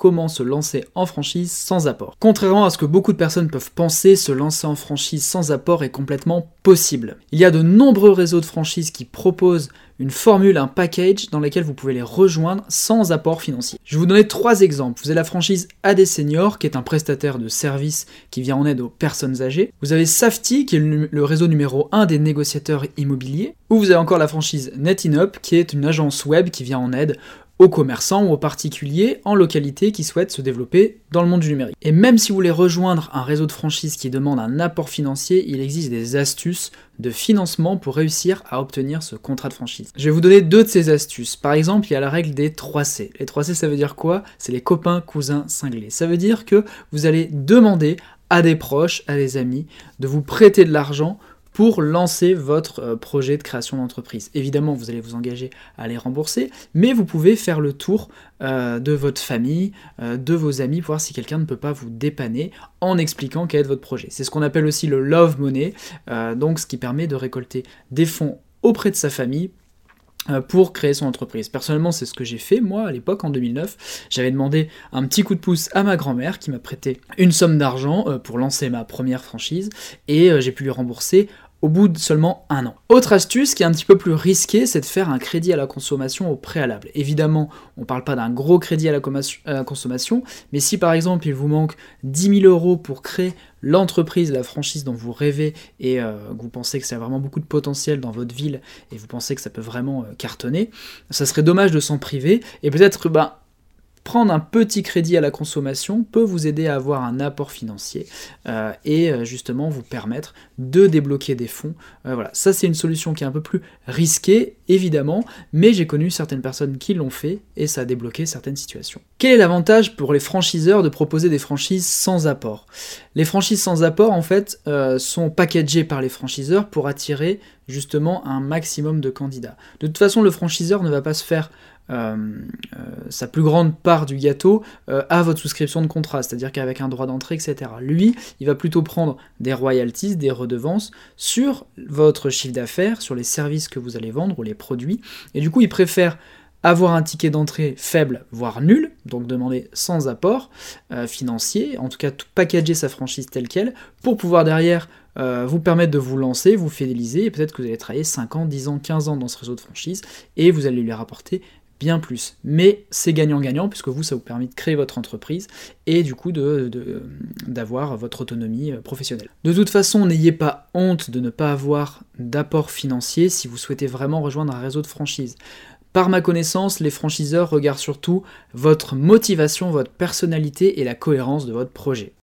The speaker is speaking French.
comment se lancer en franchise sans apport. Contrairement à ce que beaucoup de personnes peuvent penser, se lancer en franchise sans apport est complètement possible. Il y a de nombreux réseaux de franchise qui proposent une formule, un package dans lequel vous pouvez les rejoindre sans apport financier. Je vais vous donner trois exemples. Vous avez la franchise AD Senior, qui est un prestataire de services qui vient en aide aux personnes âgées. Vous avez Safety, qui est le réseau numéro 1 des négociateurs immobiliers. Ou vous avez encore la franchise NetInUp, qui est une agence web qui vient en aide aux commerçants ou aux particuliers en localité qui souhaitent se développer dans le monde du numérique. Et même si vous voulez rejoindre un réseau de franchise qui demande un apport financier, il existe des astuces de financement pour réussir à obtenir ce contrat de franchise. Je vais vous donner deux de ces astuces. Par exemple, il y a la règle des 3C. Les 3C, ça veut dire quoi? C'est les copains, cousins, cinglés. Ça veut dire que vous allez demander à des proches, à des amis, de vous prêter de l'argent pour lancer votre euh, projet de création d'entreprise. Évidemment, vous allez vous engager à les rembourser, mais vous pouvez faire le tour euh, de votre famille, euh, de vos amis, pour voir si quelqu'un ne peut pas vous dépanner en expliquant quel est votre projet. C'est ce qu'on appelle aussi le love money, donc ce qui permet de récolter des fonds auprès de sa famille pour créer son entreprise. Personnellement, c'est ce que j'ai fait moi à l'époque en 2009. J'avais demandé un petit coup de pouce à ma grand-mère qui m'a prêté une somme d'argent pour lancer ma première franchise et j'ai pu lui rembourser au bout de seulement un an. Autre astuce qui est un petit peu plus risquée, c'est de faire un crédit à la consommation au préalable. Évidemment, on ne parle pas d'un gros crédit à la, consommation, mais si par exemple il vous manque 10 000 euros pour créer l'entreprise, la franchise dont vous rêvez et euh, que vous pensez que ça a vraiment beaucoup de potentiel dans votre ville et vous pensez que ça peut vraiment euh, cartonner, ça serait dommage de s'en priver et peut-être bah, prendre un petit crédit à la consommation peut vous aider à avoir un apport financier euh, et euh, justement vous permettre de débloquer des fonds. Euh, voilà, ça c'est une solution qui est un peu plus risquée évidemment, mais j'ai connu certaines personnes qui l'ont fait et ça a débloqué certaines situations. Quel est l'avantage pour les franchiseurs de proposer des franchises sans apport? Les franchises sans apport en fait sont packagées par les franchiseurs pour attirer justement un maximum de candidats. De toute façon, le franchiseur ne va pas se faire euh, euh, sa plus grande part du gâteau euh, à votre souscription de contrat, c'est-à-dire qu'avec un droit d'entrée, etc. Lui, il va plutôt prendre des royalties, des redevances sur votre chiffre d'affaires, sur les services que vous allez vendre ou les produits, et du coup, il préfère avoir un ticket d'entrée faible, voire nul, donc demander sans apport financier, en tout cas tout packager sa franchise telle qu'elle, pour pouvoir derrière vous permettre de vous lancer, vous fidéliser, et peut-être que vous allez travailler 5 ans, 10 ans, 15 ans dans ce réseau de franchise, et vous allez lui rapporter bien plus. Mais c'est gagnant-gagnant, puisque vous, ça vous permet de créer votre entreprise et du coup d'avoir de, votre autonomie euh, professionnelle. De toute façon, n'ayez pas honte de ne pas avoir d'apport financier si vous souhaitez vraiment rejoindre un réseau de franchise. Par ma connaissance, les franchiseurs regardent surtout votre motivation, votre personnalité et la cohérence de votre projet.